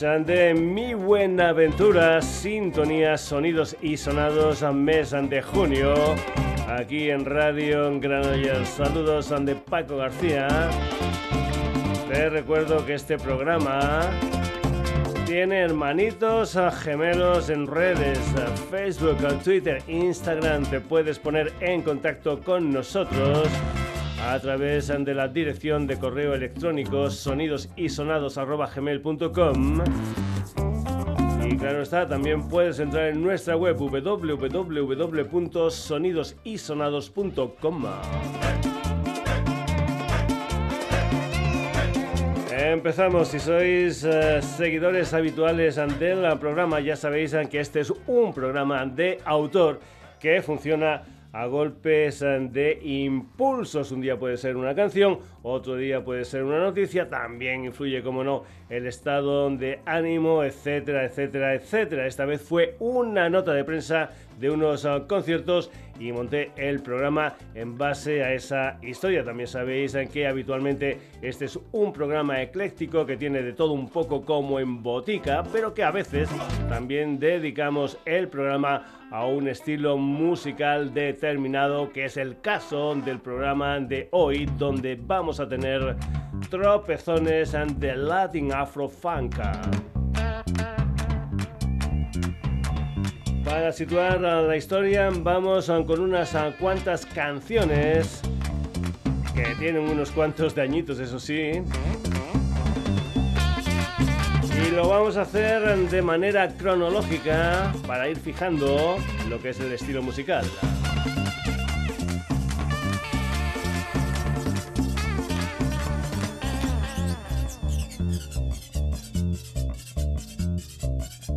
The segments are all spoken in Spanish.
de Mi Buenaventura, sintonía, sonidos y sonados a mes de junio, aquí en Radio Granollers. Saludos de Paco García. Te recuerdo que este programa tiene hermanitos gemelos en redes, Facebook, Twitter, Instagram. Te puedes poner en contacto con nosotros a través de la dirección de correo electrónico sonidosisonados.gmail.com y claro está, también puedes entrar en nuestra web www.sonidosisonados.com. Empezamos, si sois eh, seguidores habituales del programa ya sabéis que este es un programa de autor que funciona a golpes de impulsos. Un día puede ser una canción, otro día puede ser una noticia, también influye, como no, el estado de ánimo, etcétera, etcétera, etcétera. Esta vez fue una nota de prensa de unos eh, conciertos y monté el programa en base a esa historia. También sabéis que habitualmente este es un programa ecléctico que tiene de todo un poco como en botica, pero que a veces también dedicamos el programa a un estilo musical determinado, que es el caso del programa de hoy, donde vamos a tener tropezones de Latin Afro Funk. Para situar la historia vamos con unas cuantas canciones que tienen unos cuantos de añitos, eso sí. Y lo vamos a hacer de manera cronológica para ir fijando lo que es el estilo musical.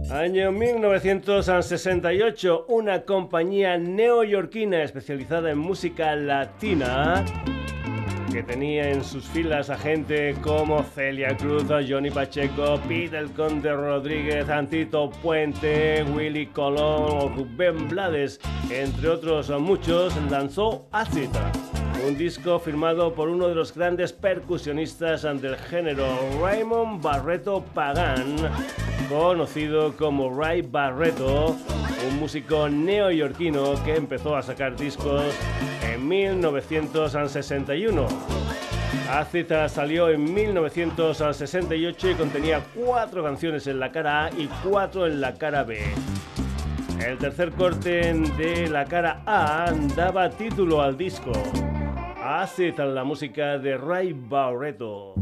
Año 1968, una compañía neoyorquina especializada en música latina que tenía en sus filas a gente como Celia Cruz, Johnny Pacheco, Pete El Conde Rodríguez, Antito Puente, Willy Colón o Rubén Blades, entre otros muchos, lanzó Acid, un disco firmado por uno de los grandes percusionistas del género, Raymond Barreto Pagan conocido como Ray Barreto, un músico neoyorquino que empezó a sacar discos en 1961. Acita salió en 1968 y contenía cuatro canciones en la cara A y cuatro en la cara B. El tercer corte de la cara A daba título al disco. Acid, la música de Ray Barreto.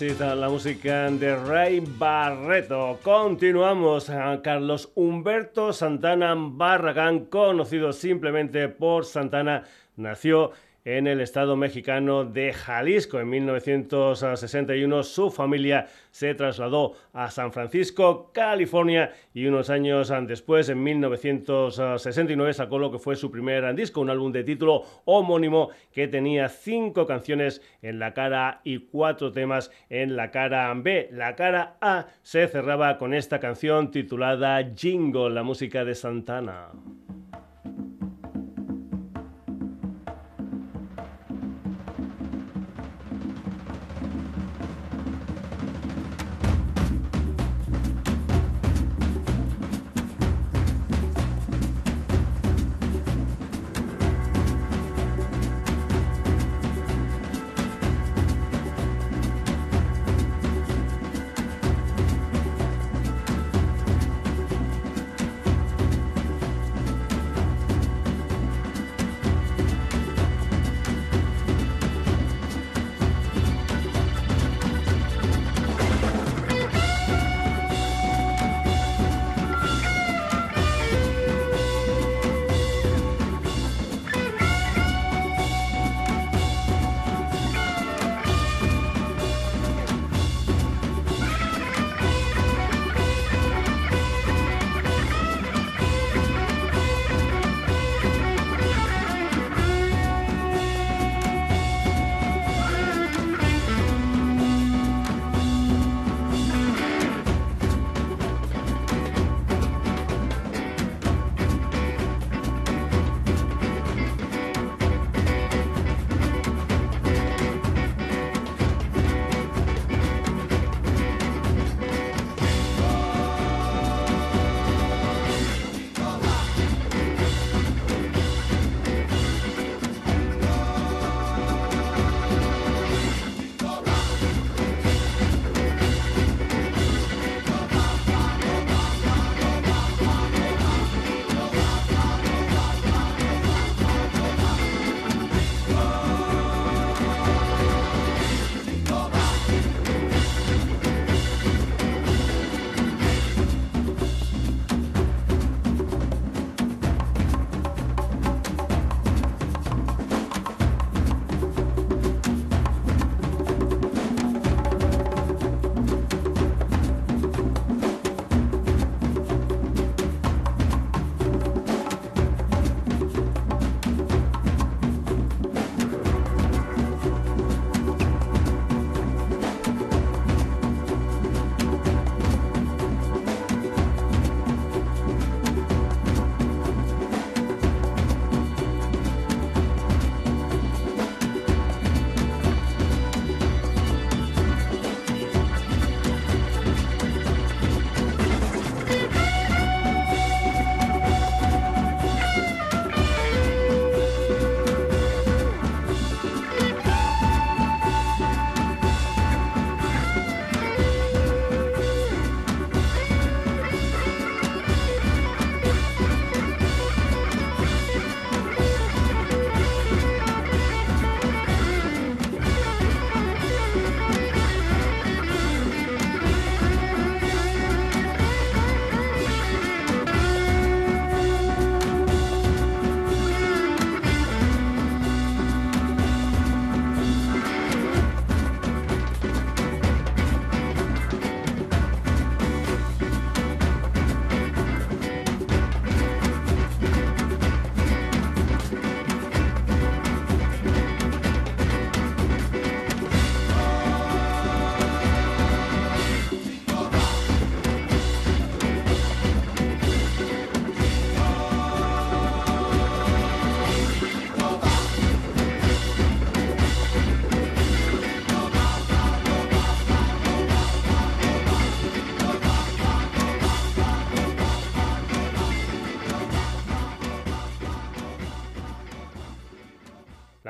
Está la música de Ray Barreto. Continuamos. Carlos Humberto Santana Barragán, conocido simplemente por Santana, nació en el estado mexicano de Jalisco. En 1961 su familia se trasladó a San Francisco, California, y unos años después, en 1969, sacó lo que fue su primer disco, un álbum de título homónimo que tenía cinco canciones en la cara y cuatro temas en la cara B. La cara A se cerraba con esta canción titulada Jingle, la música de Santana.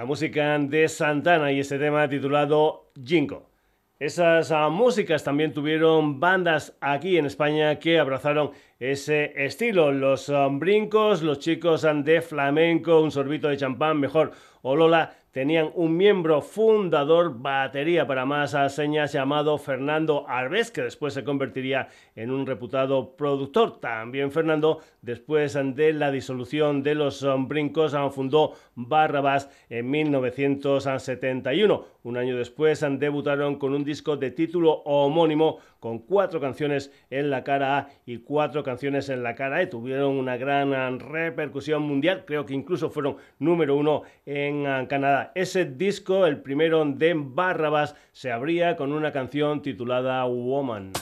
Música de Santana y ese tema titulado Jinko. Esas ah, músicas también tuvieron bandas aquí en España que abrazaron ese estilo. Los ah, brincos, los chicos de flamenco, un sorbito de champán, mejor. Olola tenían un miembro fundador, batería para más señas, llamado Fernando Alves, que después se convertiría en un reputado productor. También Fernando, después de la disolución de los Brincos, fundó Barrabás en 1971. Un año después debutaron con un disco de título homónimo con cuatro canciones en la cara A y cuatro canciones en la cara E. Tuvieron una gran repercusión mundial, creo que incluso fueron número uno en Canadá. Ese disco, el primero de Barrabás, se abría con una canción titulada Woman.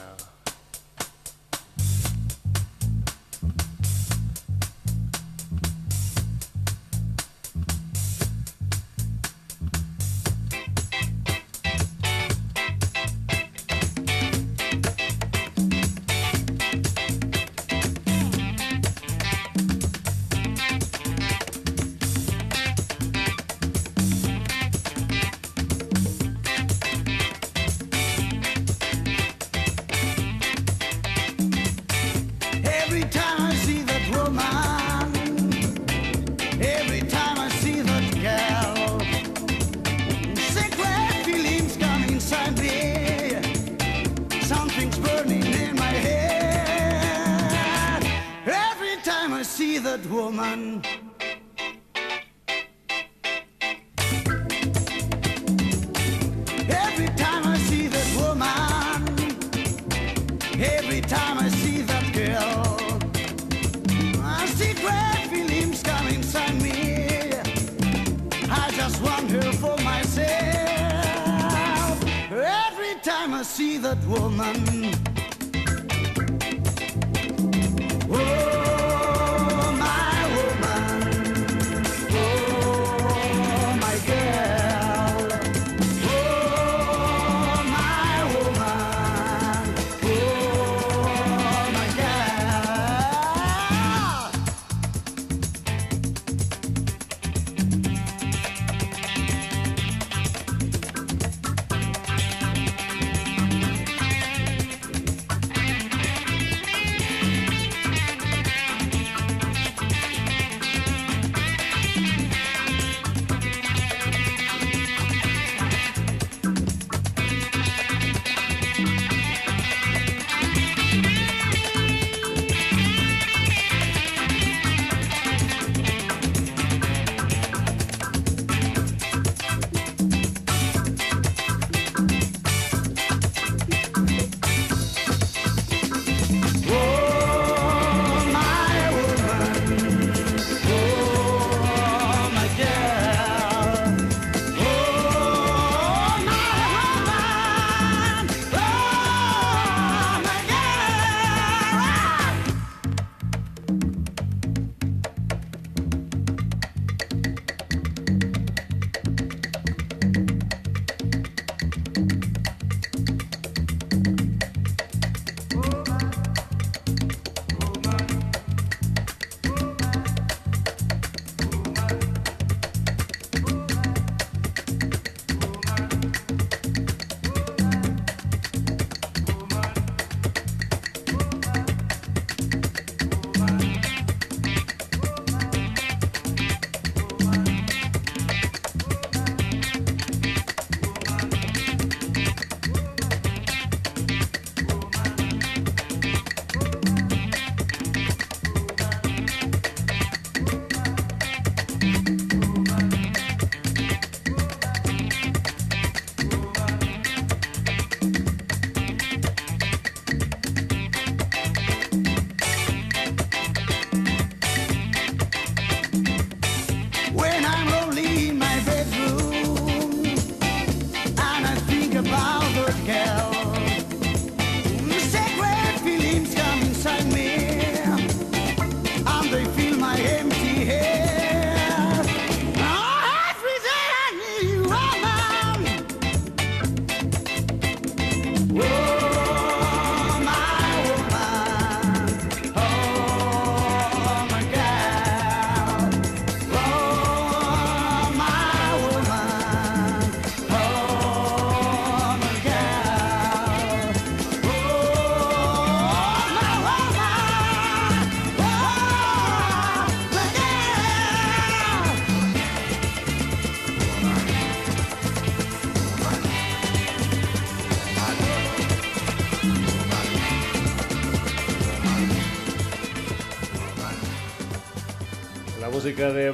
good woman. Every time I see that woman, every time I see that girl, I see inside me. I just want her for myself. Every time I see that woman.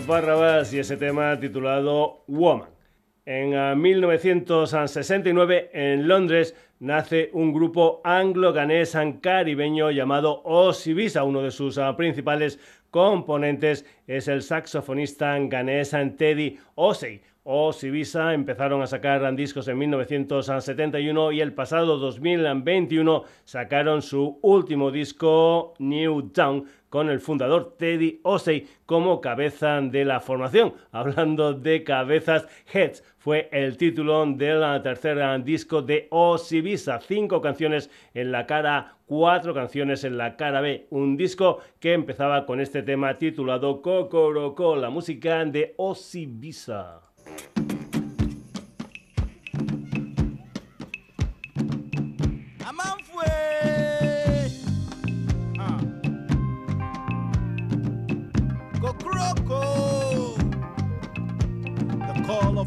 Barrabás y ese tema titulado Woman. En 1969 eh, en Londres nace un grupo anglo-ganés caribeño llamado Osibisa. Uno de sus ah, principales componentes es el saxofonista ganés Teddy Osei. Osibisa empezaron a sacar discos en 1971 y el pasado 2021 sacaron su último disco New Town con el fundador Teddy Osei como cabeza de la formación. Hablando de cabezas, Heads fue el título del tercer disco de Osibisa. Cinco canciones en la cara cuatro canciones en la cara B. Un disco que empezaba con este tema titulado Cocoroco, la música de Osibisa.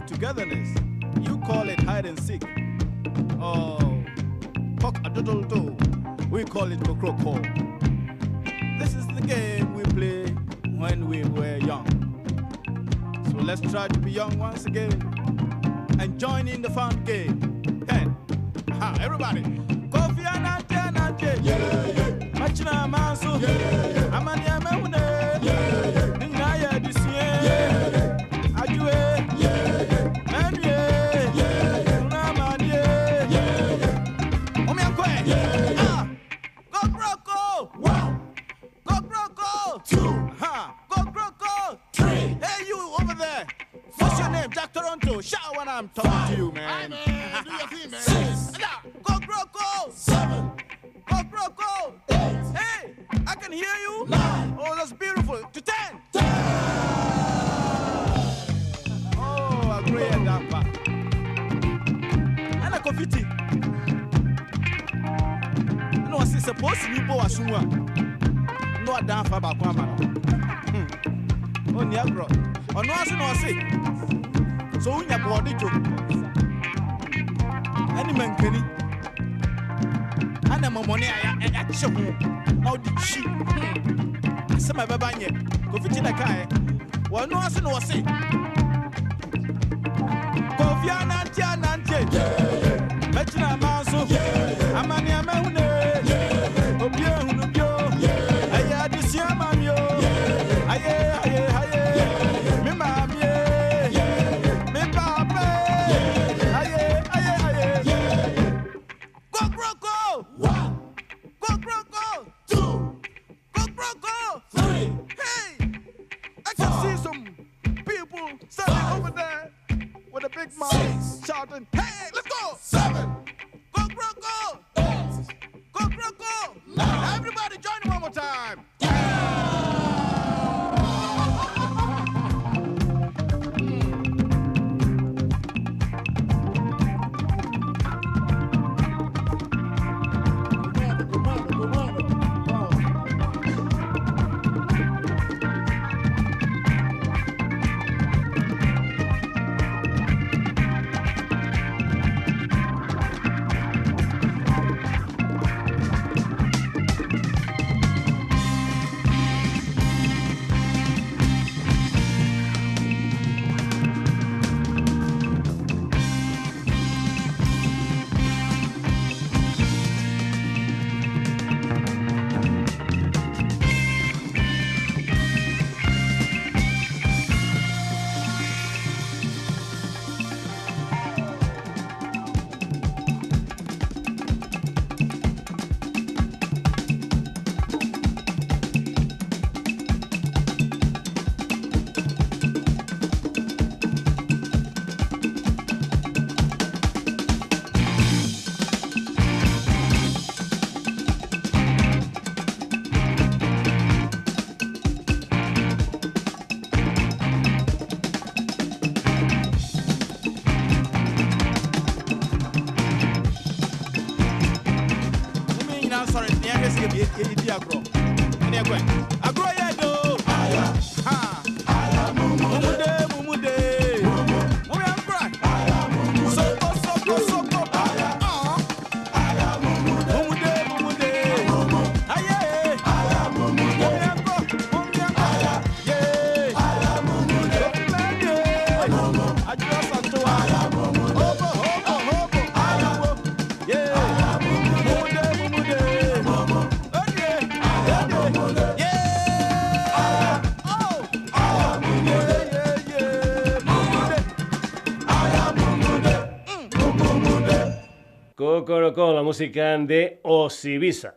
Togetherness. You call it hide and seek. Oh, cock a doodle doo. We call it crocro. This is the game we play when we were young. So let's try to be young once again and join in the fun game. Hey, aha, everybody. Kofi Anante Anante. Yeah, yeah. Machina Mansu. Yeah, yeah. Amani Amene. two, huh. go, go, go, three. Hey, you over there. Four. What's your name? Jack Toronto. Shout when I'm talking Five. to you, man. Aye. Do your thing, man. Six. Go, go. Seven. Go, go. Eight. Hey, I can hear you. Nine. Oh, that's beautiful. To ten. Ten. Oh, a great I. adanfa baako ama no. Hmm. Onni agorɔ ɔno ase na ɔse sɛ wonya bɔɔde dwo ɛne mankani. Ana mmɔmmɔne akye ho na wode kyi hmm. asɛm a ɛbɛba nyɛ kofi kyi dɛkaɛ wɔno ase na ɔse kofi anante anante. Mɛgyina ma yɛ yɛdi agorɔ. Ɛnɛ kɔɛ música de Osibisa.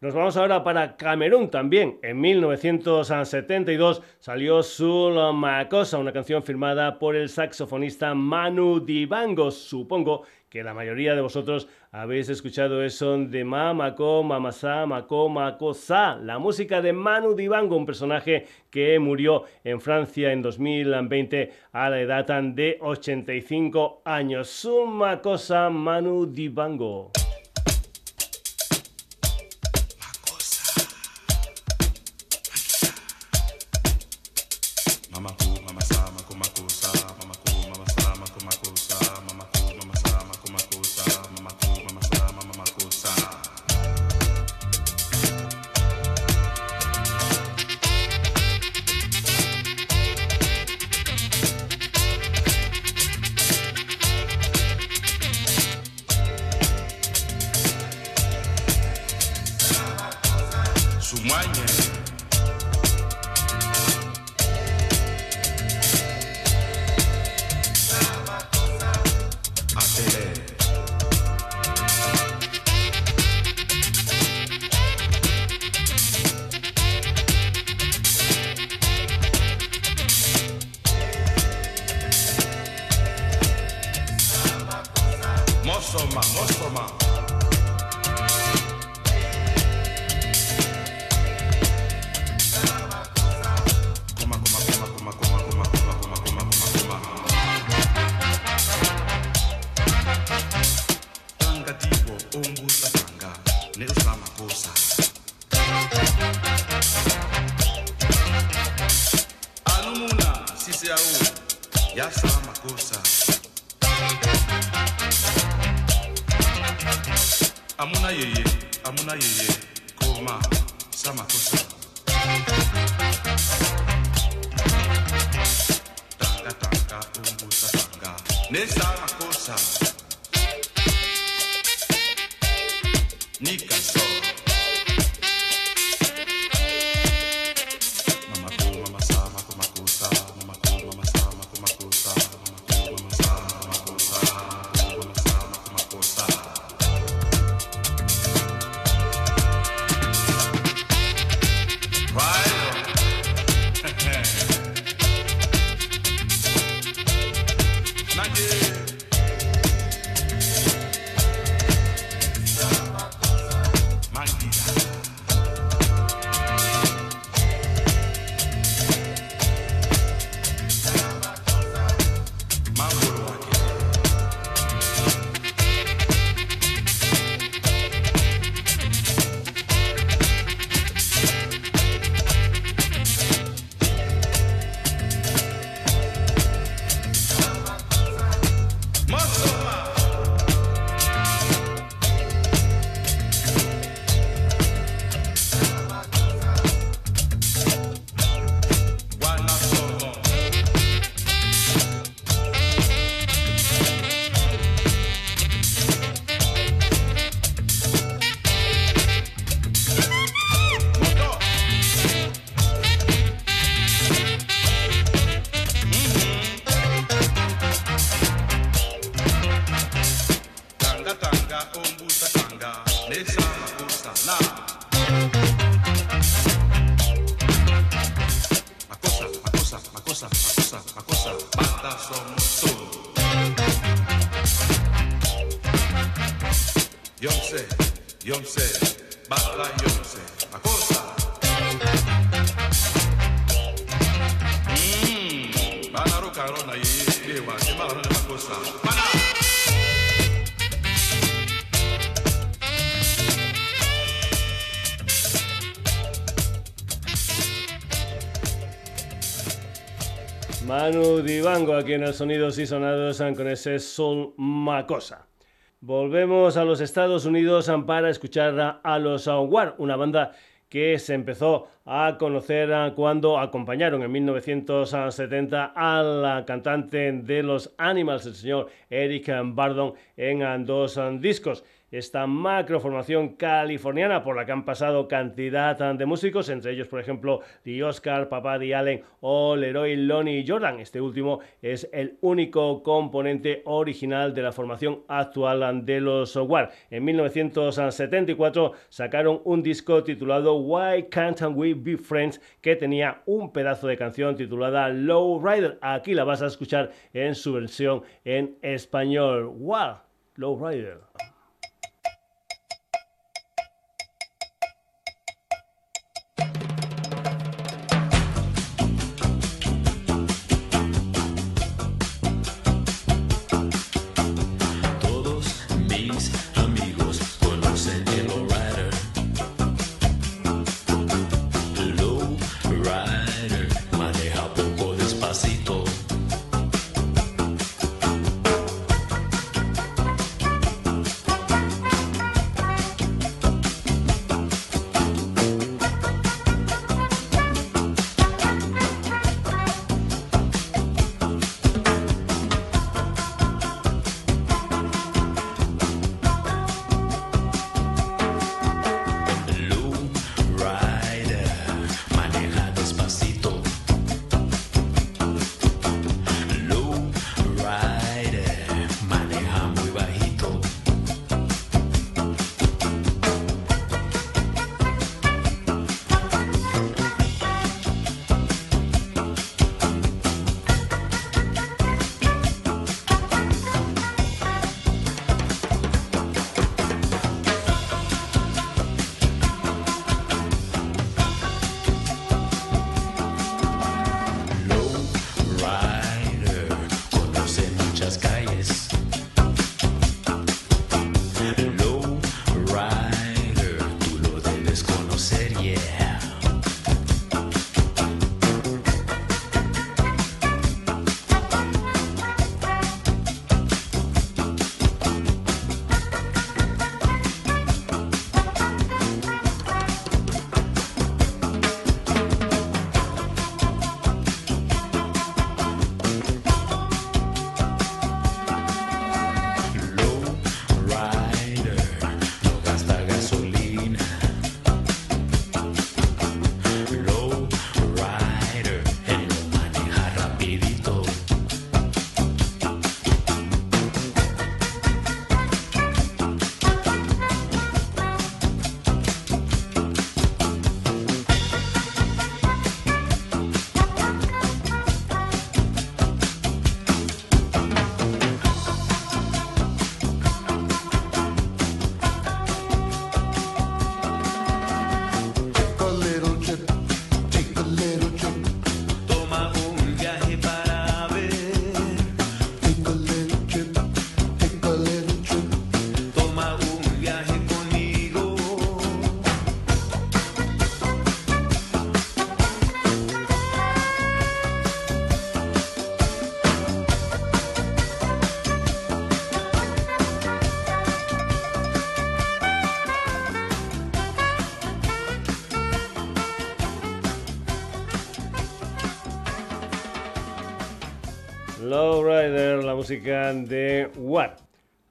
Nos vamos ahora para Camerún también. En 1972 salió Sul Macosa, una canción firmada por el saxofonista Manu Dibango. Supongo que la mayoría de vosotros habéis escuchado eso de Mamako, Mamasa, Mako, Makosa, la música de Manu Dibango, un personaje que murió en Francia en 2020 a la edad de 85 años. Suma cosa Manu Dibango. amuna yeye koma samakosa tanga tanga umbusa tanga ne samakosa aquí en el Sonidos y Sonados con ese Sol Macosa. Volvemos a los Estados Unidos para escuchar a los War, una banda que se empezó a conocer cuando acompañaron en 1970 al cantante de los Animals, el señor Eric Bardon, en dos discos esta macroformación californiana por la que han pasado cantidad de músicos, entre ellos, por ejemplo, The Oscar, Papá de Allen o Leroy Lonnie Jordan. Este último es el único componente original de la formación actual de los War. En 1974 sacaron un disco titulado Why Can't We Be Friends que tenía un pedazo de canción titulada Low Rider. Aquí la vas a escuchar en su versión en español. Wow, Low Rider. De What.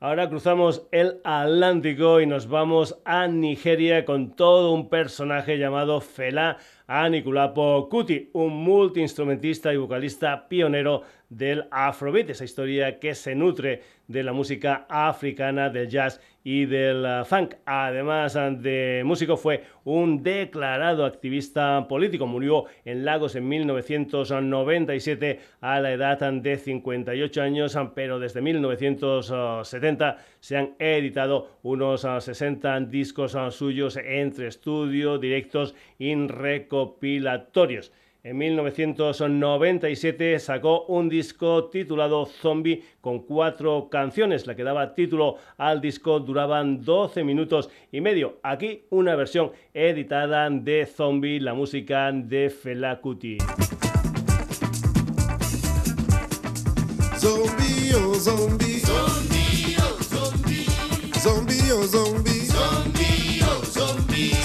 Ahora cruzamos el Atlántico y nos vamos a Nigeria con todo un personaje llamado Fela Anikulapo Kuti, un multiinstrumentista y vocalista pionero del Afrobeat, esa historia que se nutre de la música africana, del jazz y del uh, funk. Además uh, de músico, fue un declarado activista político. Murió en Lagos en 1997 a la edad de 58 años, pero desde 1970 se han editado unos 60 uh, discos suyos entre estudio, directos y recopilatorios. En 1997 sacó un disco titulado Zombie con cuatro canciones. La que daba título al disco duraban 12 minutos y medio. Aquí una versión editada de Zombie, la música de Fela Kuti. Zombie, oh zombie. Zombie, oh zombie. Zombie, oh zombie.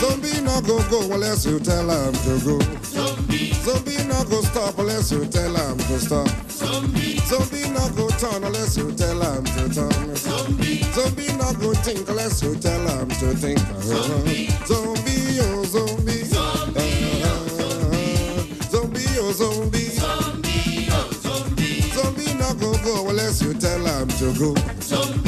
Zombie, zombie. Zombie, no go go unless you tell him to go. Zombie, zombie not go stop unless you tell him to stop. Zombie, zombie not go turn unless you tell him to turn. Zombie, zombie not go think unless you tell him to think. Zombie, zombie oh zombie, zombie oh zombie oh zombie. Zombie, oh, zombie. Zombie not go go unless you tell him to go. Zombie.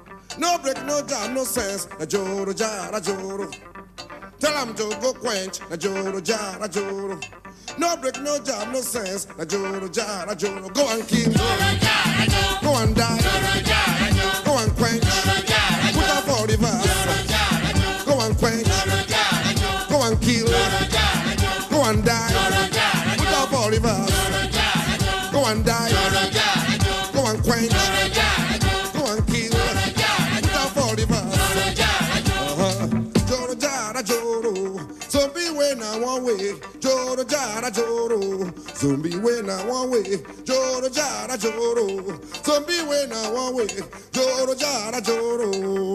No break, no jam, no sense. Na joro jara joro. Tell him to go quench. Na joro jara joro. No break, no jam, no sense. Na joro jara joro. Go and kill. Go and die. Go and quench. Put up all the verse. Jara joro. Zombie when I way. Joro jara joro.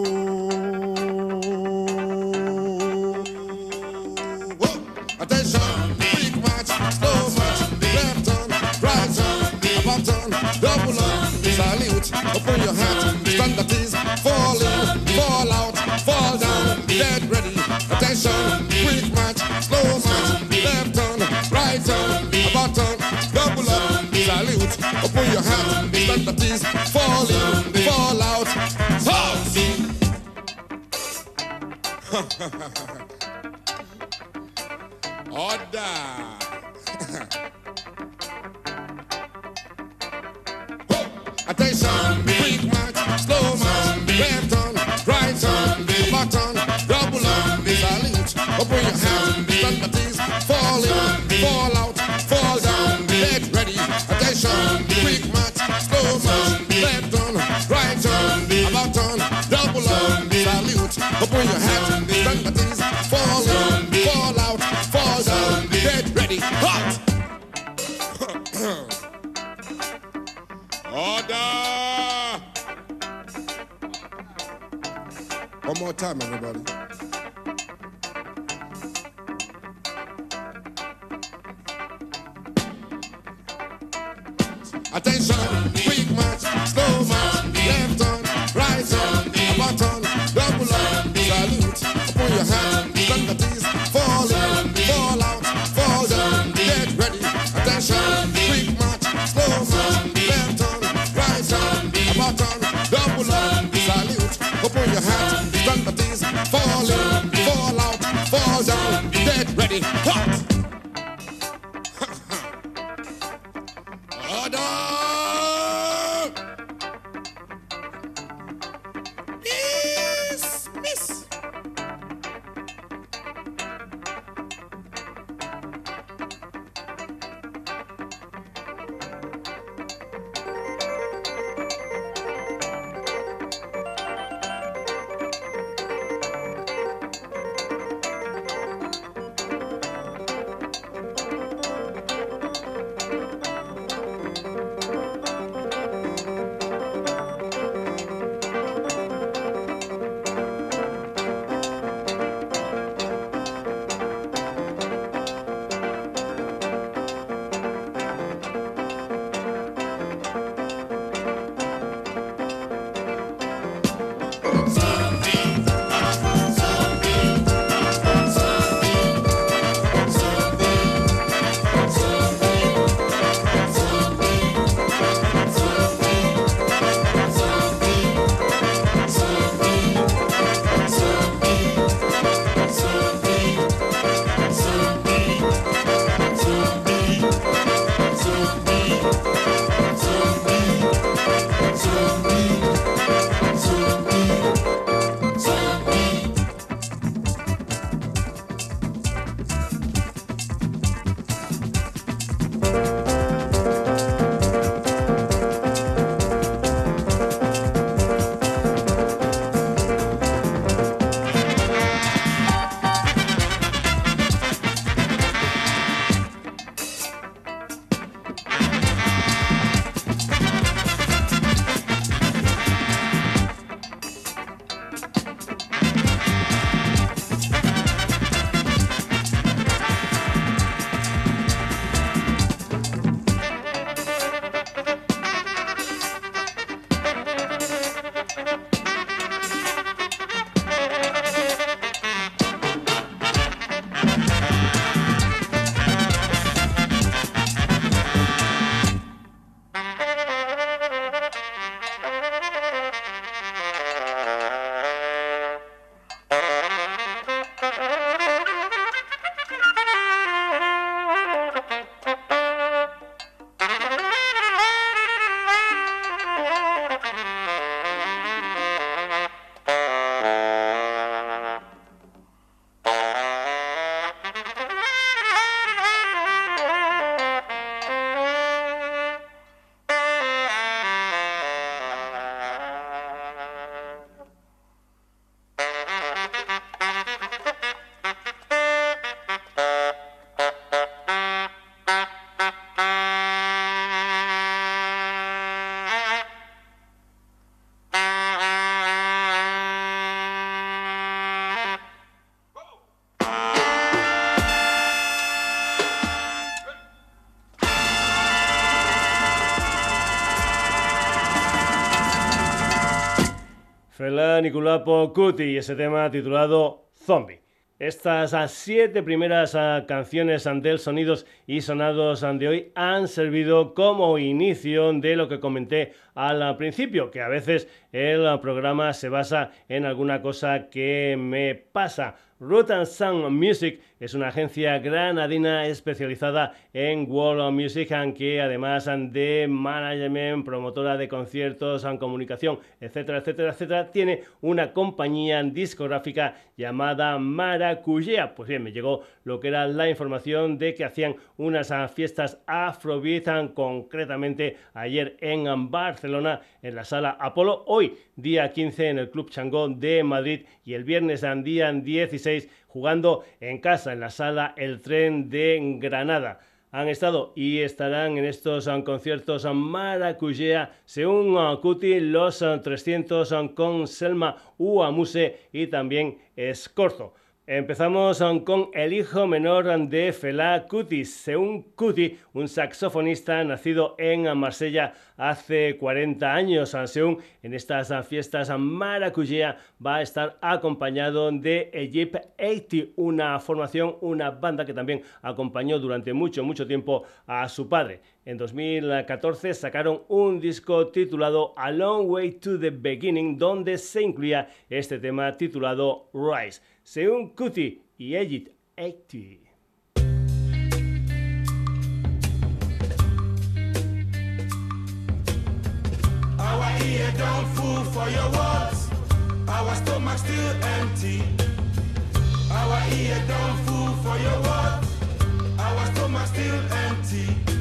your hand. Let the things fall out in, fall out. Zombie. Order. Time, everybody. Nicolapo Cuti y ese tema titulado Zombie. Estas ah, siete primeras ah, canciones del Sonidos y Sonados de hoy han servido como inicio de lo que comenté al principio, que a veces el programa se basa en alguna cosa que me pasa. Root and Sound Music es una agencia granadina especializada en world music, que además de management, promotora de conciertos, comunicación, etcétera, etcétera, etcétera, tiene una compañía discográfica llamada Maracuyá. Pues bien, me llegó lo que era la información de que hacían unas fiestas Afrobeat, concretamente ayer en Barcelona, en la sala Apolo, hoy día 15 en el Club Changón de Madrid y el viernes día 16 jugando en casa en la sala El Tren de Granada han estado y estarán en estos conciertos Maracuyea, según Cuti, los 300 con Selma Uamuse y también Escorzo. Empezamos um, con el hijo menor de Fela Kuti, Según Kuti, un saxofonista nacido en Marsella hace 40 años. Uh, Según en estas fiestas maracuyá va a estar acompañado de Egypt 80, una formación, una banda que también acompañó durante mucho, mucho tiempo a su padre. En 2014 sacaron un disco titulado A Long Way to the Beginning, donde se incluía este tema titulado Rise. Seun Kuti y Egypt 80. Our ear don't fool for your words. Our stomach still empty. Our ear don't fool for your words. Our stomach still empty.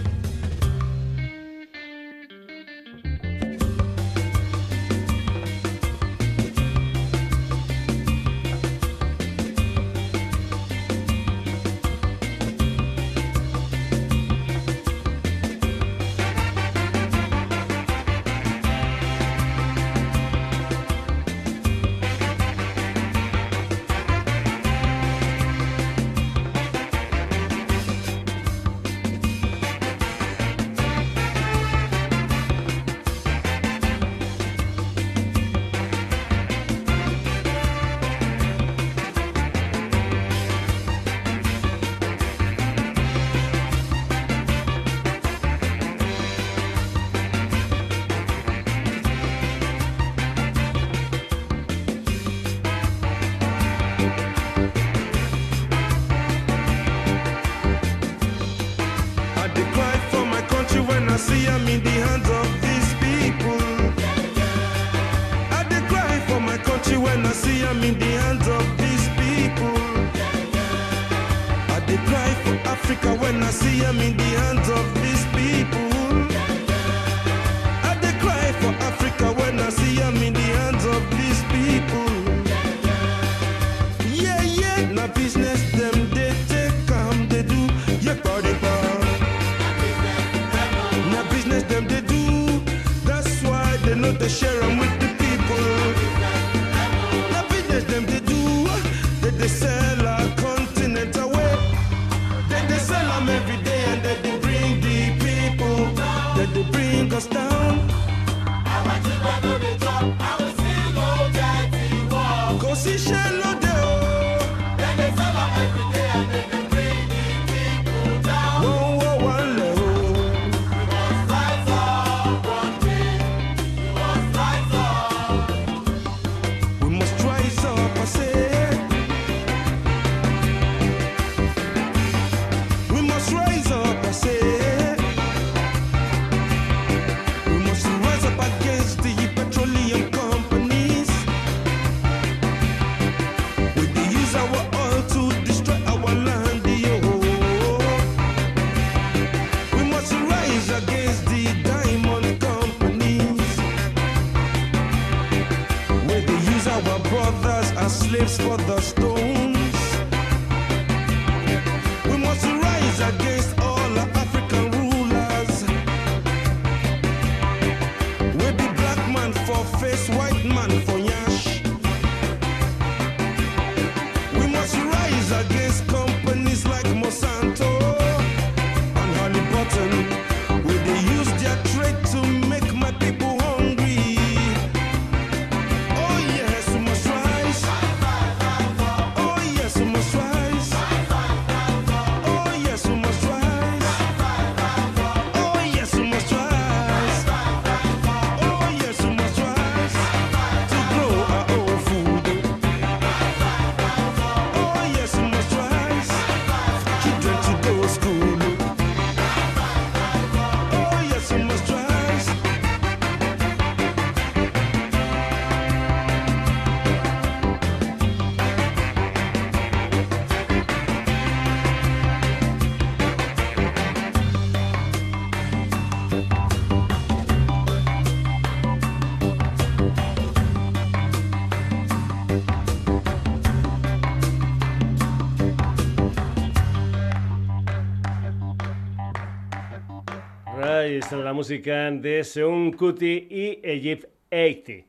Música de Seun Kuti y Egypt 80.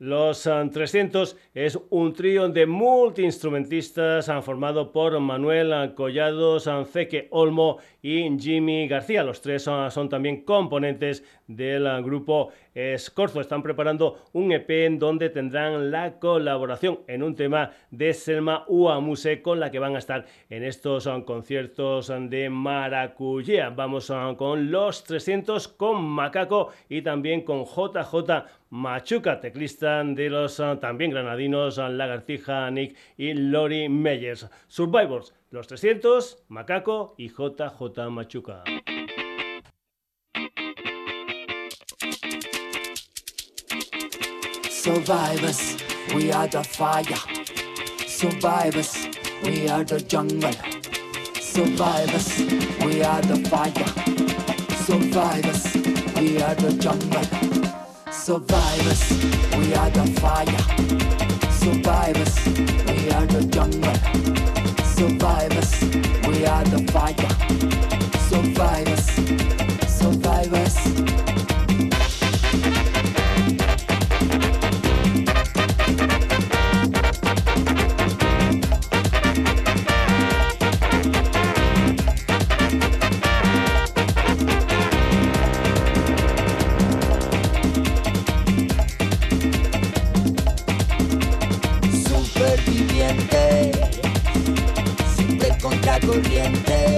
Los 300 es un trío de multiinstrumentistas formado por Manuel Collado, Sanfeque Olmo y Jimmy García. Los tres son, también componentes del grupo Scorzo. Están preparando un EP en donde tendrán la colaboración en un tema de Selma Uamuse con la que van a estar en estos conciertos de Maracuyá. Vamos con los 300 con Macaco y también con JJ Machuca, teclista de los ah, también granadinos ah, Lagartija, Nick y Lori Meyers. Survivors, los 300, Macaco y JJ Machuca. Survivors, we are the fire. Survivors, we are the jungle. Survivors, we are the fire. Survivors, we are the jungle. Survivors, we are the fire. Survivors, we are the jungle. Survivors, we are the fire. Survivors, survivors. Get.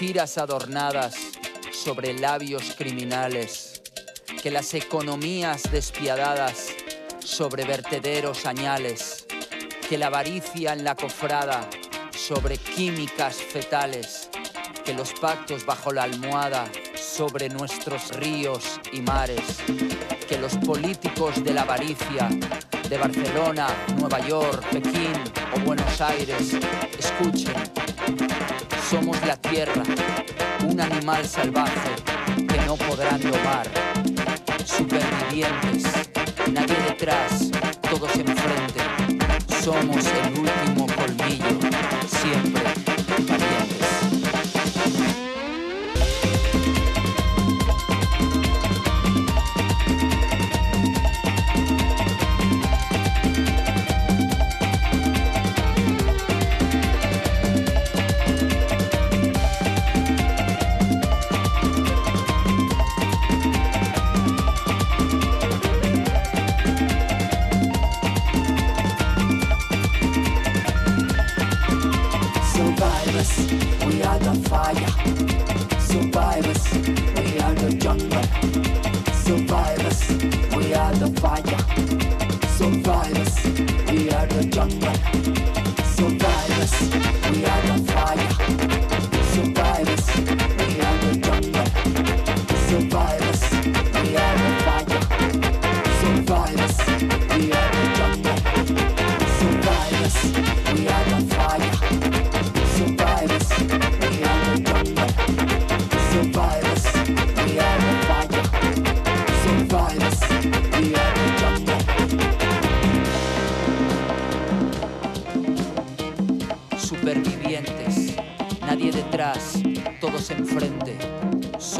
Mentiras adornadas sobre labios criminales, que las economías despiadadas sobre vertederos añales, que la avaricia en la cofrada sobre químicas fetales, que los pactos bajo la almohada sobre nuestros ríos y mares, que los políticos de la avaricia de Barcelona, Nueva York, Pekín o Buenos Aires escuchen somos la tierra, un animal salvaje que no podrán domar. Supervivientes, nadie detrás, todos enfrente. Somos el último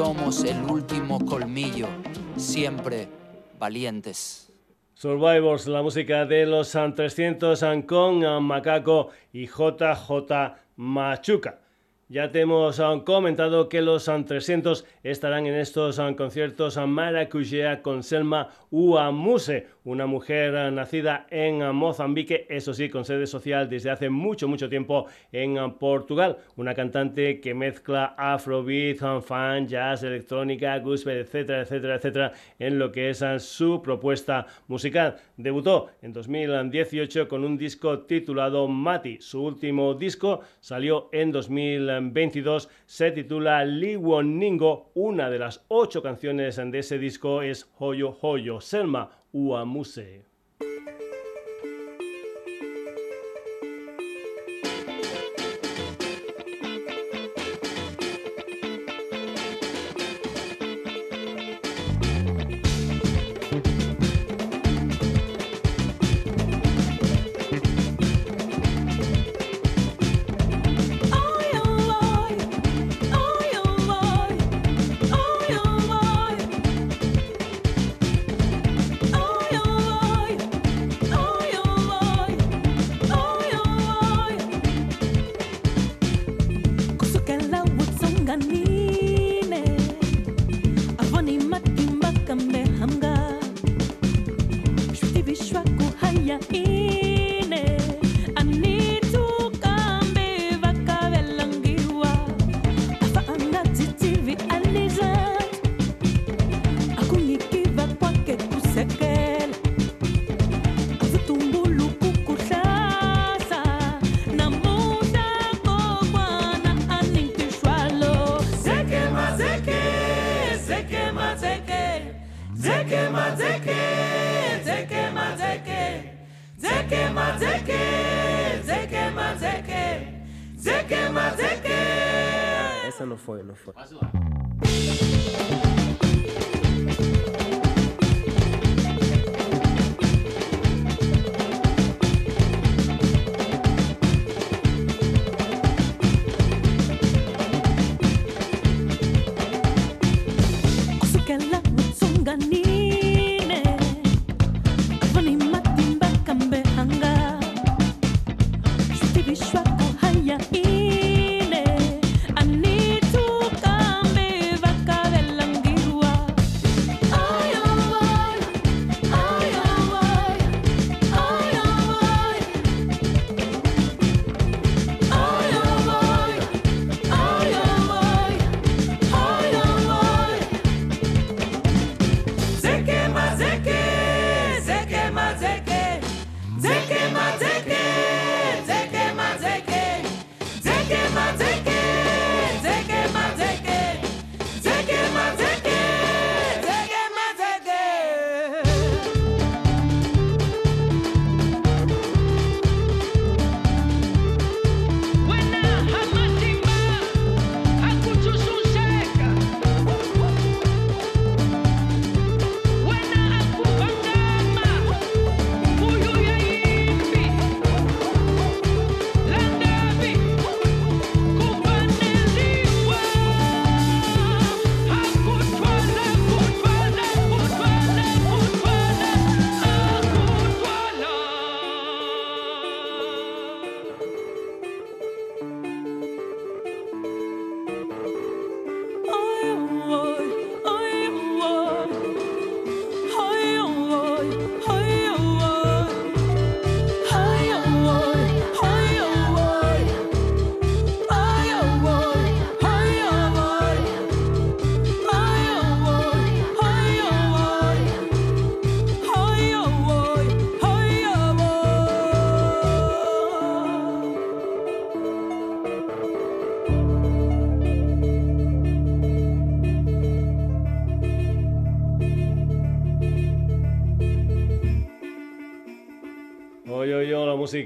Somos el último colmillo, siempre valientes. Survivors, la música de los 300 con Macaco y JJ Machuca. Ya te hemos ah, comentado que los 300 ah, estarán en estos ah, conciertos a Maracuyá con Selma Uamuse, una mujer nacida en Mozambique, eso sí, con sede social desde hace mucho, mucho tiempo en Portugal. Una cantante que mezcla afrobeat, fan, jazz, electrónica, gospel, etcétera, etcétera, etcétera, en lo que es su propuesta musical. Debutó en 2018 con un disco titulado Mati. Su último disco salió en 2020 22 se titula Liwoningo. Una de las ocho canciones de ese disco es Hoyo Hoyo, Selma Uamuse.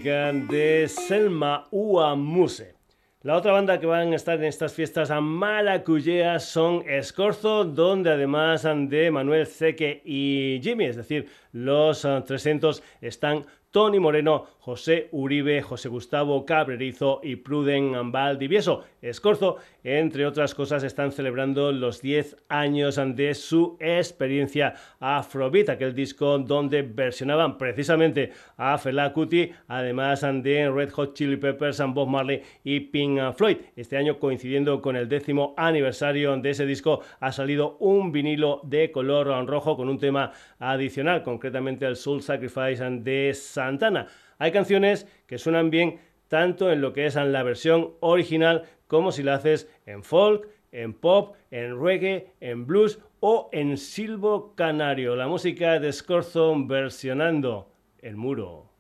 De Selma Uamuse. La otra banda que van a estar en estas fiestas a malacuyeas son Escorzo, donde además de Manuel Ceque y Jimmy, es decir, los 300 ah, están Tony Moreno, José Uribe, José Gustavo Cabrerizo y Pruden Valdivieso. Escorzo, entre otras cosas, están celebrando los 10 años de su experiencia Afrobeat, aquel disco donde versionaban precisamente a Fela Kuti, además de Red Hot Chili Peppers, Bob Marley y Pink Floyd. Este año, coincidiendo con el décimo aniversario de ese disco, ha salido un vinilo de color rojo con un tema adicional, concretamente el Soul Sacrifice de Santana. Hay canciones que suenan bien tanto en lo que es la versión original como si la haces en folk, en pop, en reggae, en blues o en silbo canario. La música de Scorzo versionando El Muro.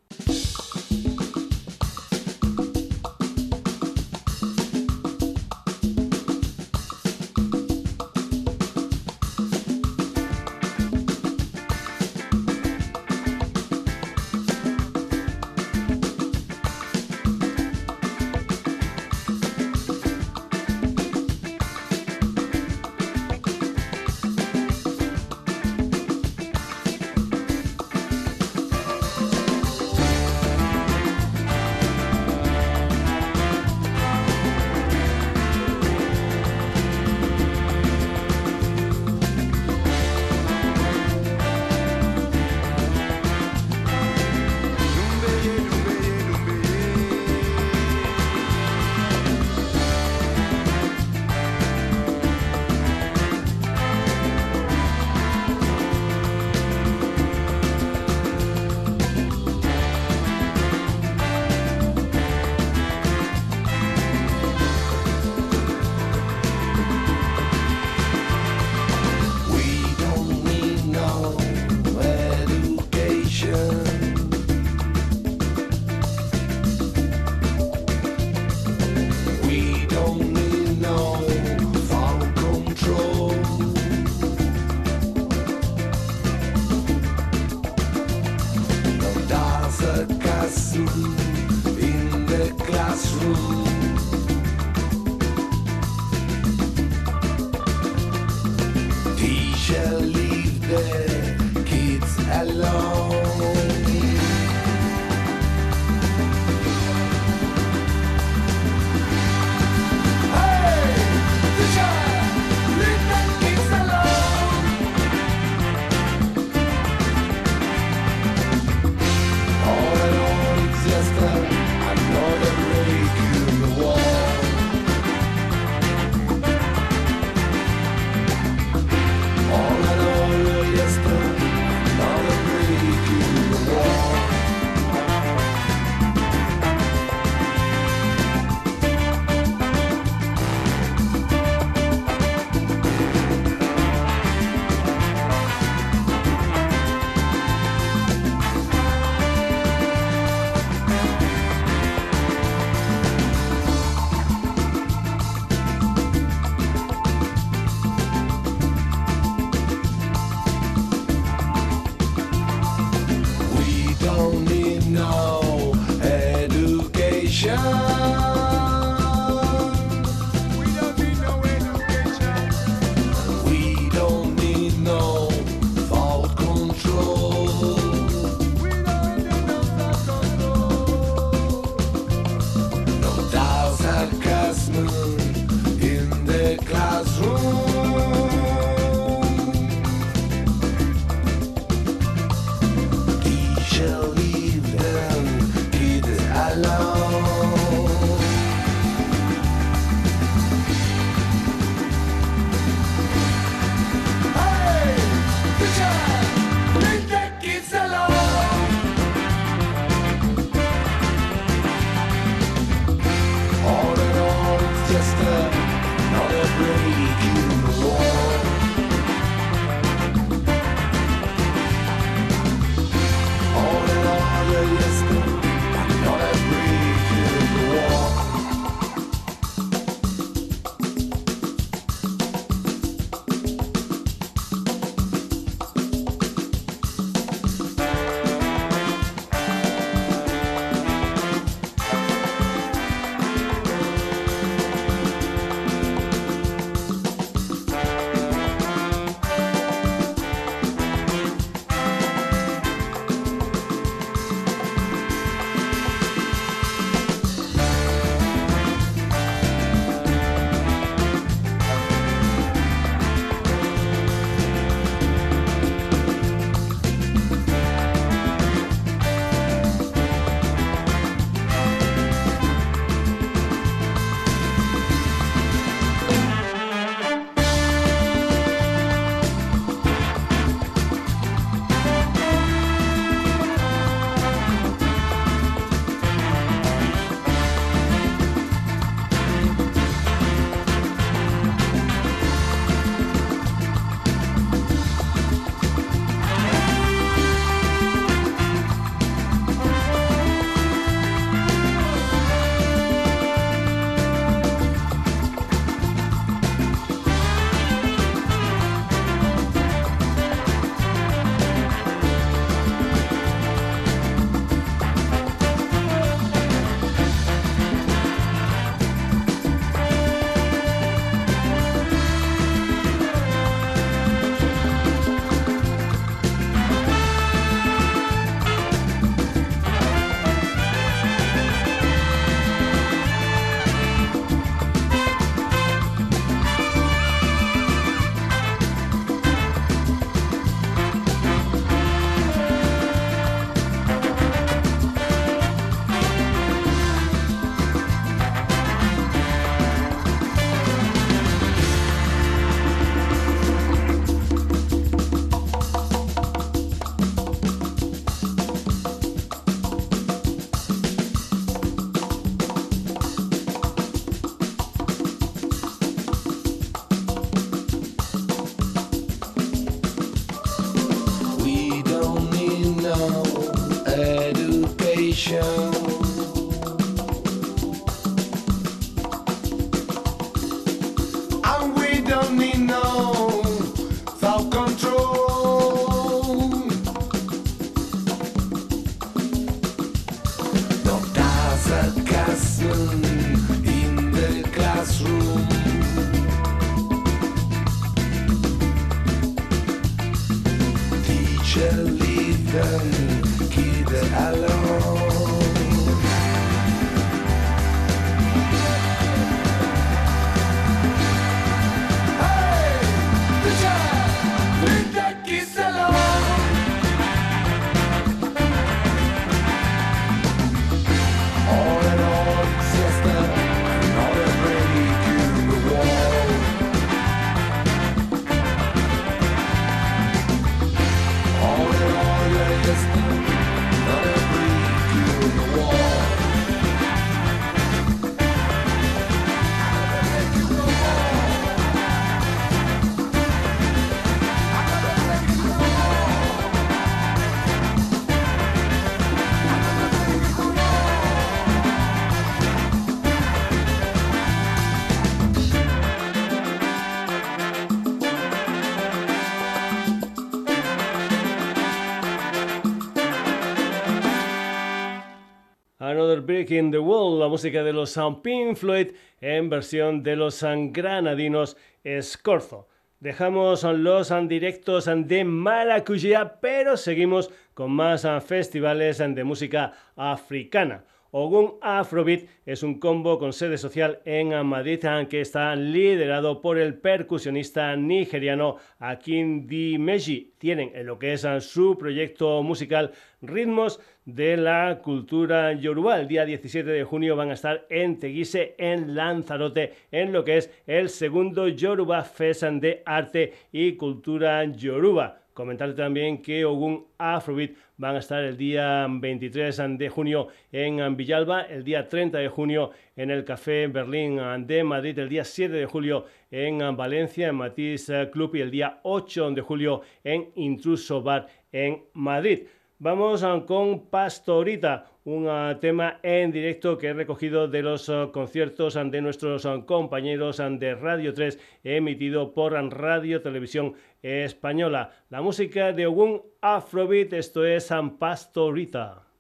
Breaking the Wall, la música de los Pink Floyd en versión de los granadinos Scorzo. Dejamos los directos de Maracuyá, pero seguimos con más festivales de música africana. Ogun Afrobeat es un combo con sede social en Madrid que está liderado por el percusionista nigeriano Akin Meji. Tienen en lo que es su proyecto musical ritmos de la cultura yoruba. El día 17 de junio van a estar en Teguise, en Lanzarote, en lo que es el segundo Yoruba Fest de Arte y Cultura Yoruba. Comentarte también que Ogun Afrobeat van a estar el día 23 de junio en Villalba, el día 30 de junio en el Café Berlín de Madrid, el día 7 de julio en Valencia, en Matiz Club y el día 8 de julio en Intruso Bar en Madrid. Vamos con Pastorita, un ah, tema en directo que he recogido de los ah, conciertos de nuestros ah, compañeros de Radio 3, emitido por Radio Televisión Española. La música de Ogun Afrobeat, esto es Pastorita.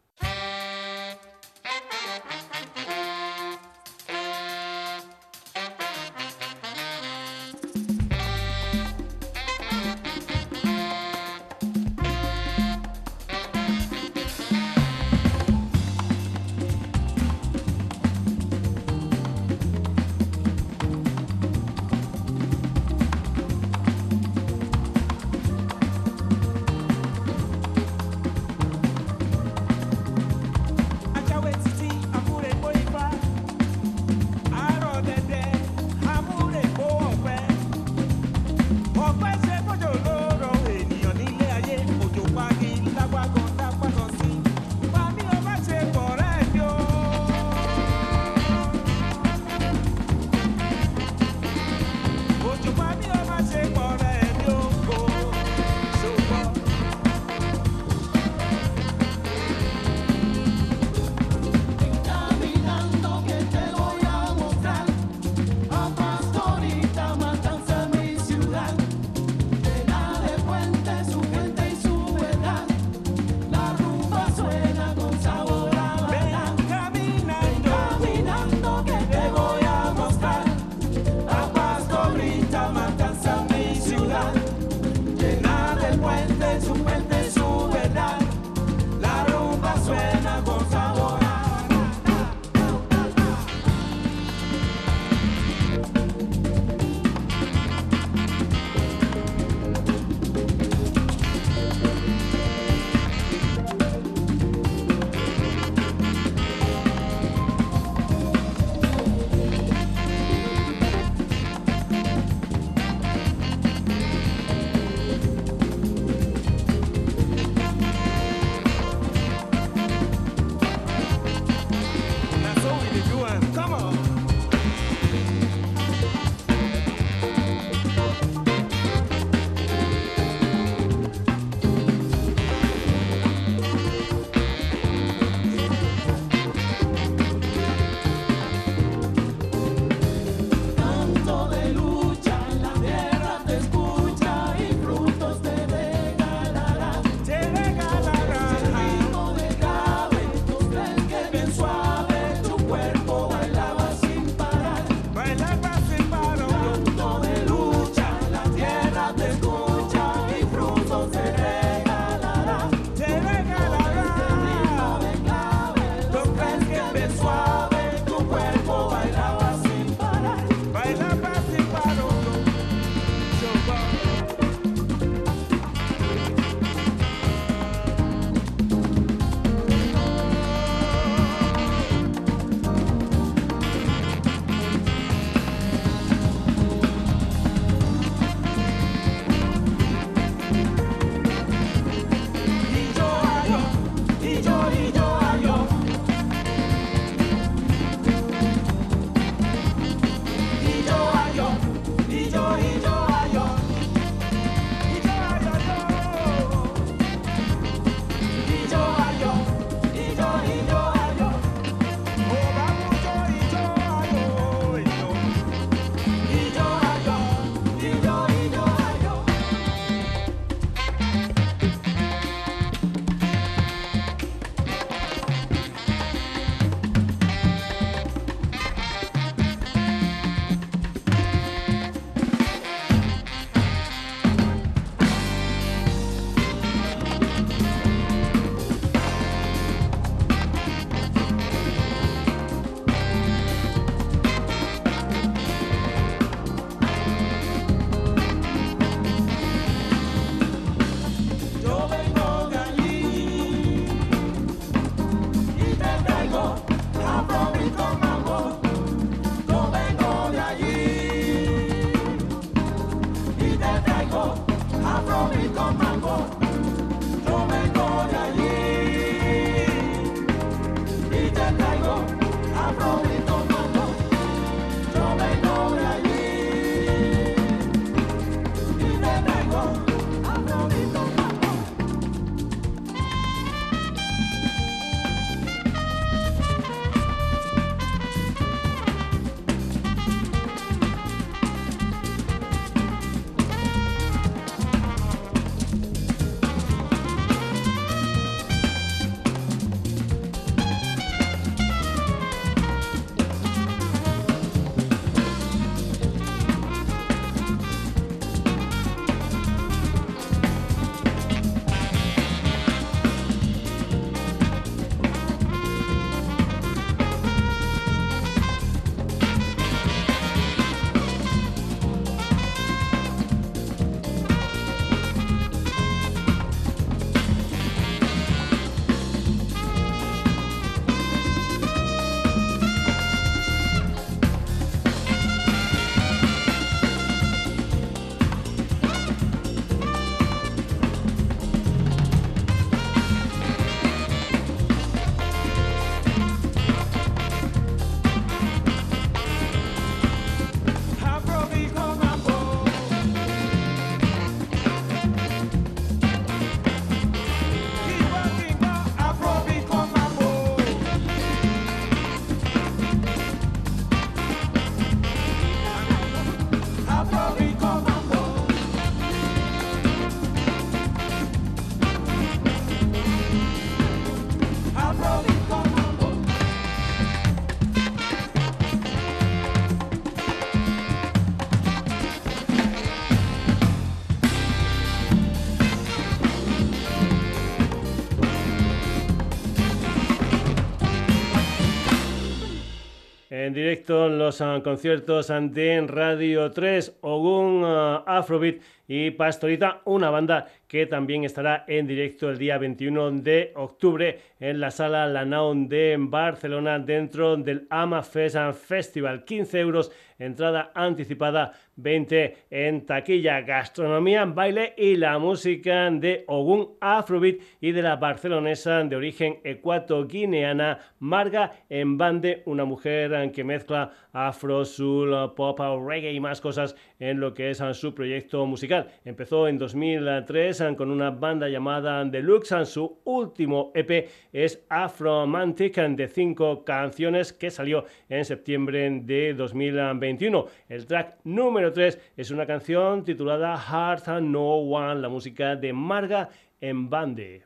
Directo los ah, conciertos de Radio 3, Ogun ah, Afrobeat y Pastorita, una banda que también estará en directo el día 21 de octubre en la sala Lanaun de Barcelona dentro del Ama Festival. 15 euros entrada anticipada 20 en taquilla, gastronomía, baile y la música de Ogun Afrobeat y de la barcelonesa de origen ecuato-guineana Marga Embande, una mujer que mezcla afro, soul, pop, reggae y más cosas en lo que es su proyecto musical. Empezó en 2003 con una banda llamada Deluxe, su último EP es Afromantic de cinco canciones que salió en septiembre de 2021. El track número 3 es una canción titulada Heart No One, la música de Marga en Bande.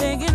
singing.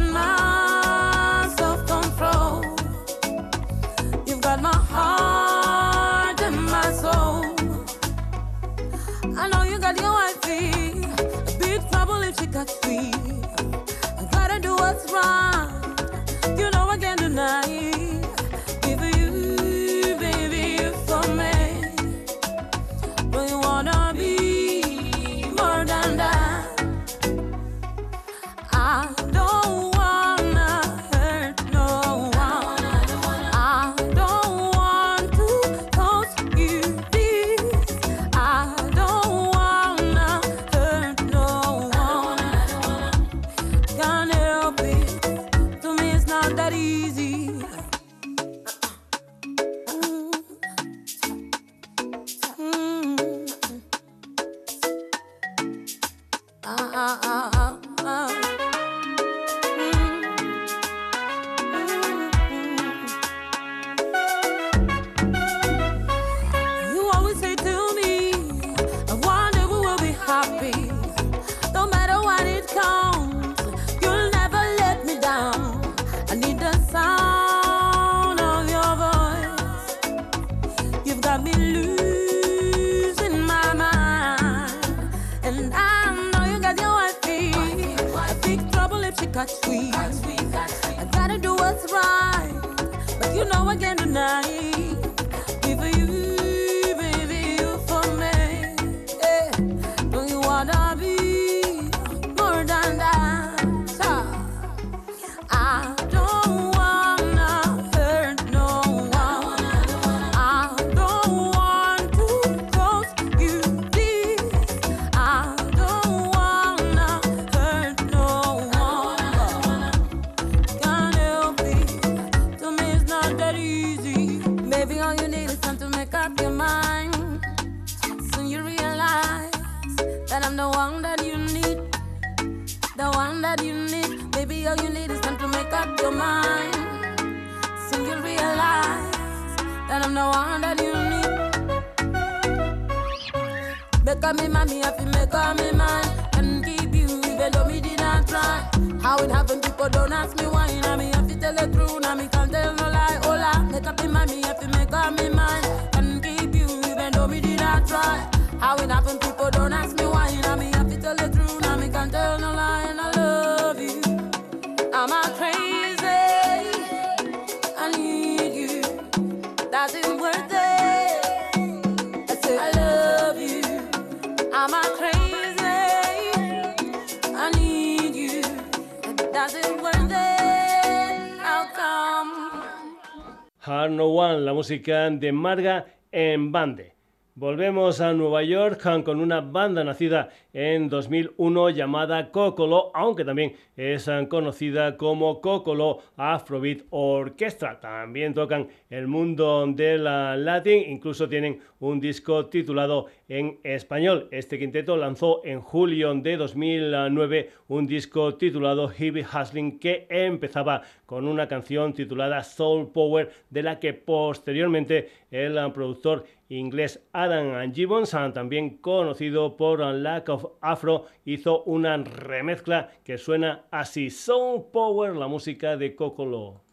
No One, la música de Marga en Bande. Volvemos a Nueva York con una banda nacida en 2001 llamada Cocolo, aunque también es conocida como Cocolo Afrobeat Orchestra. También tocan el mundo de la Latin, incluso tienen un disco titulado en español. Este quinteto lanzó en julio de 2009 un disco titulado Heavy Hustling que empezaba con una canción titulada Soul Power de la que posteriormente el productor inglés Adam Gibbons, también conocido por Lack of Afro, hizo una remezcla que suena así, Sound Power, la música de Cocolo.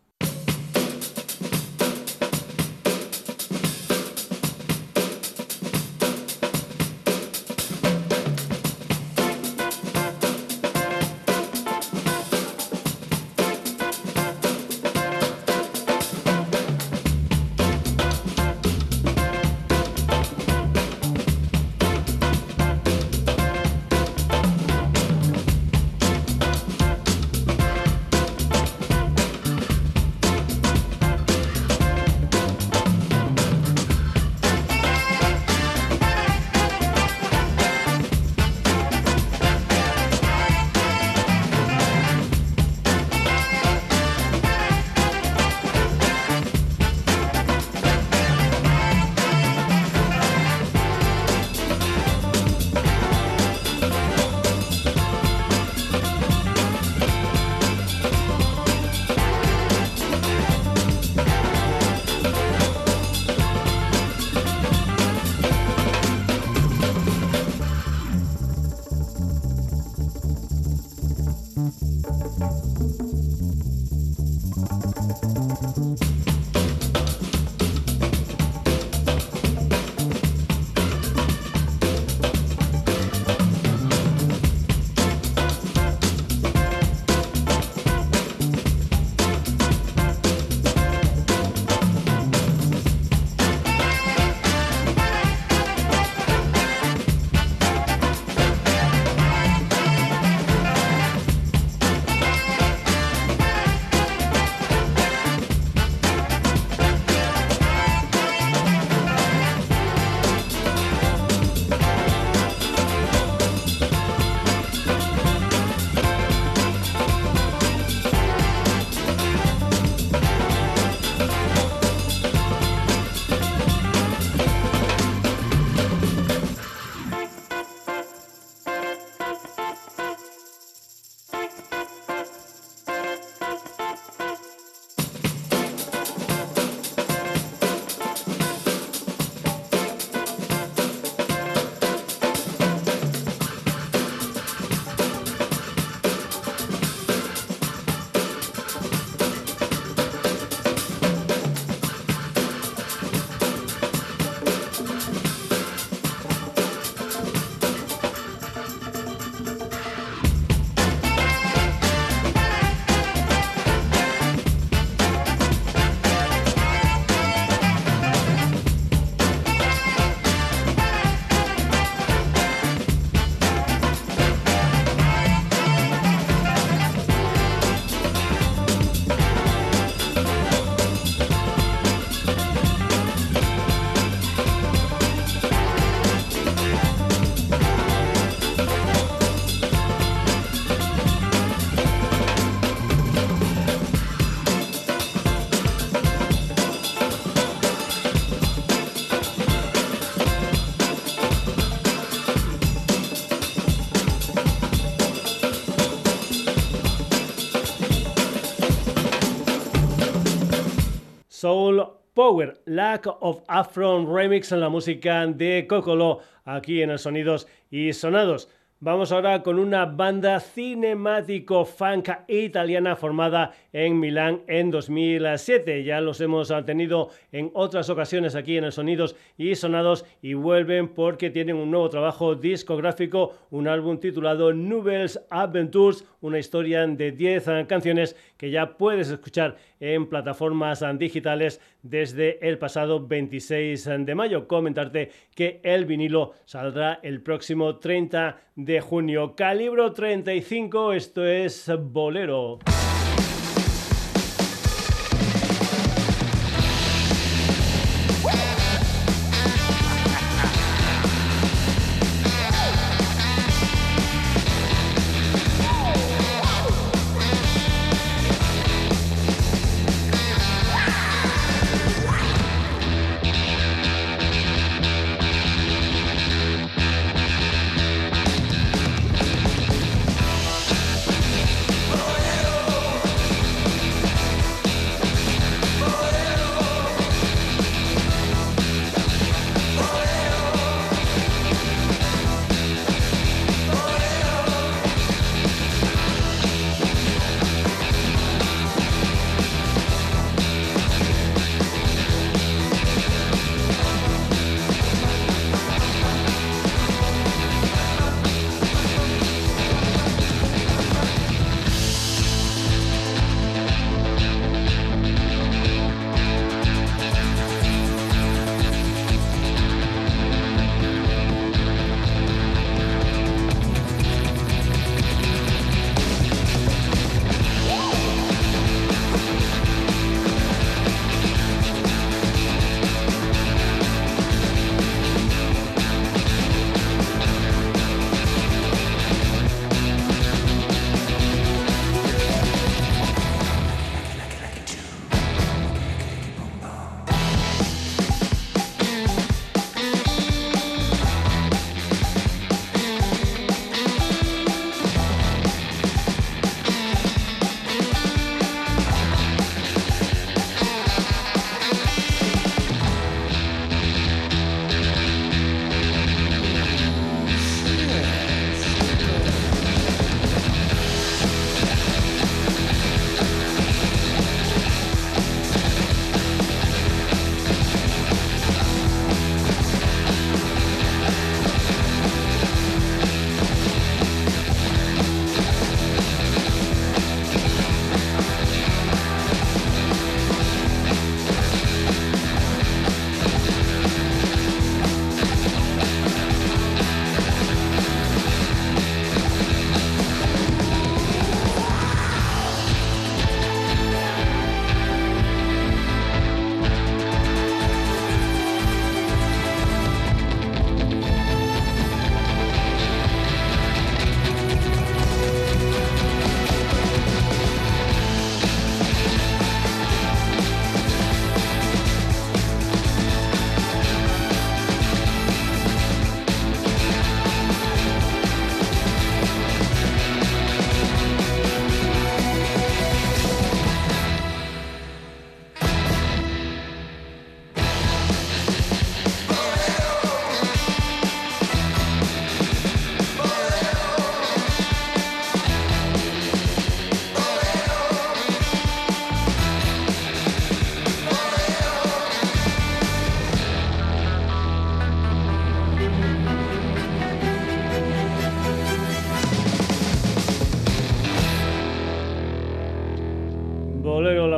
Soul Power, Lack of Afro Remix en la música de Cocolo, aquí en el Sonidos y Sonados. Vamos ahora con una banda cinemático funk italiana formada en Milán en 2007. Ya los hemos tenido en otras ocasiones aquí en el Sonidos y Sonados y vuelven porque tienen un nuevo trabajo discográfico, un álbum titulado Nubels Adventures, una historia de 10 canciones que ya puedes escuchar en plataformas digitales desde el pasado 26 de mayo. Comentarte que el vinilo saldrá el próximo 30 de junio. Calibro 35, esto es Bolero.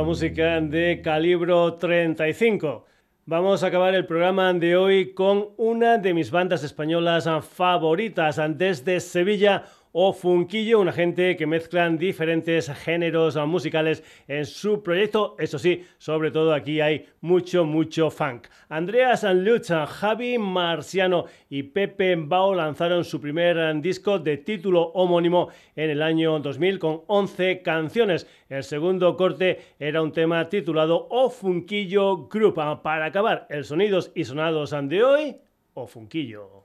Música de Calibro 35. Vamos a acabar el programa de hoy con una de mis bandas españolas favoritas desde Sevilla o Funquillo, una gente que mezclan diferentes géneros musicales en su proyecto. Eso sí, sobre todo aquí hay mucho, mucho funk. Andreas Lucha, Javi Marciano y Pepe Bao lanzaron su primer disco de título homónimo en el año 2000 con 11 canciones. El segundo corte era un tema titulado O Funquillo Group. Para acabar, el sonidos y sonados de hoy, O Funquillo.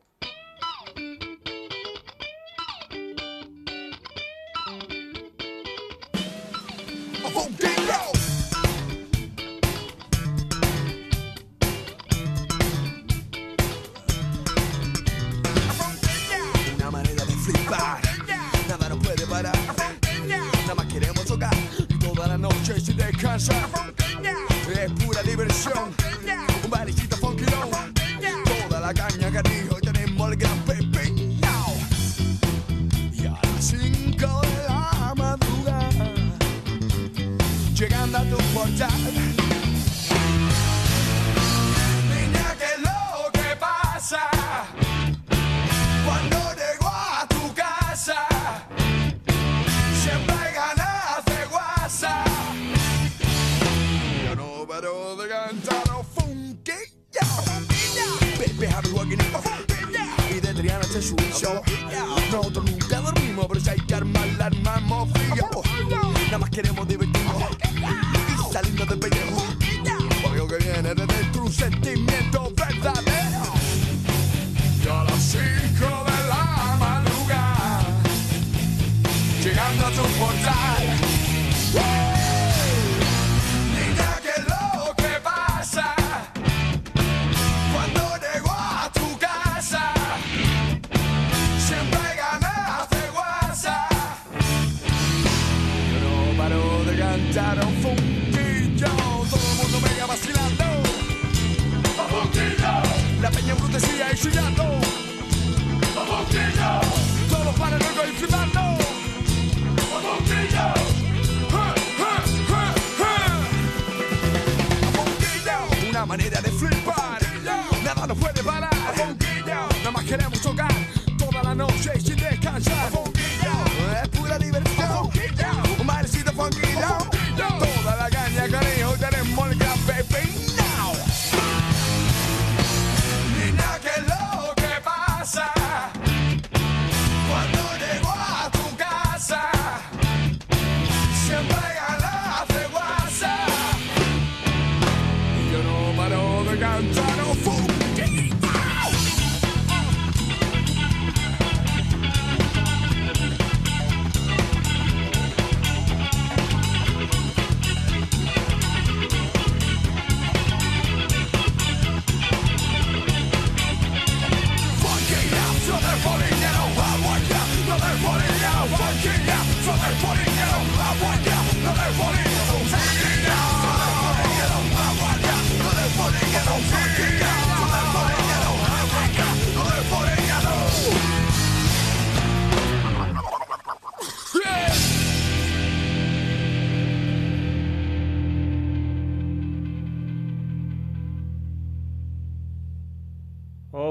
queremos jogar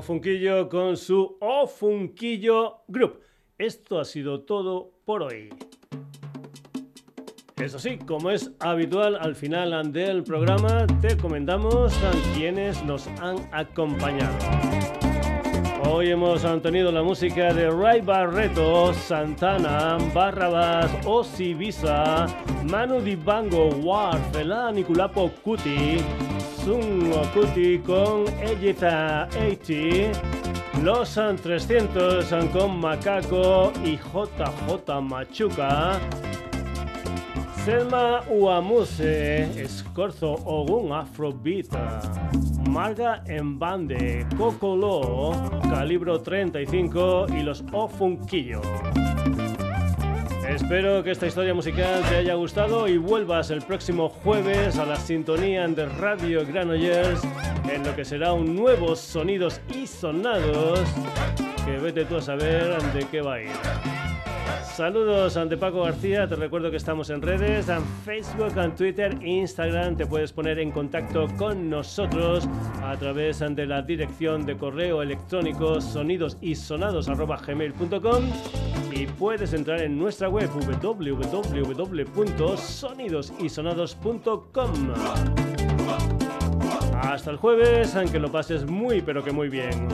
Funquillo con su O Funquillo Group. Esto ha sido todo por hoy. Eso sí, como es habitual al final del programa, te comentamos a quienes nos han acompañado. Hoy hemos tenido la música de Ray Barreto, Santana, Barrabas, Osibisa, Manu Dibango, War, Fela Niculapo Cuti, Sun Okuti con Ejita 80, Los 300 con Macaco y JJ Machuca, Selma Uamuse, Escorzo Ogun Afrobeat, Marga en Bande, Cocolo, Calibro 35 y los Ofunquillo. Espero que esta historia musical te haya gustado y vuelvas el próximo jueves a la sintonía de Radio Granollers en lo que será un nuevo Sonidos y Sonados que vete tú a saber de qué va a ir. Saludos ante Paco García, te recuerdo que estamos en redes, en Facebook, en Twitter, Instagram, te puedes poner en contacto con nosotros a través de la dirección de correo electrónico sonidosisonados.gmail.com y puedes entrar en nuestra web www.sonidosisonados.com Hasta el jueves, aunque lo pases muy pero que muy bien.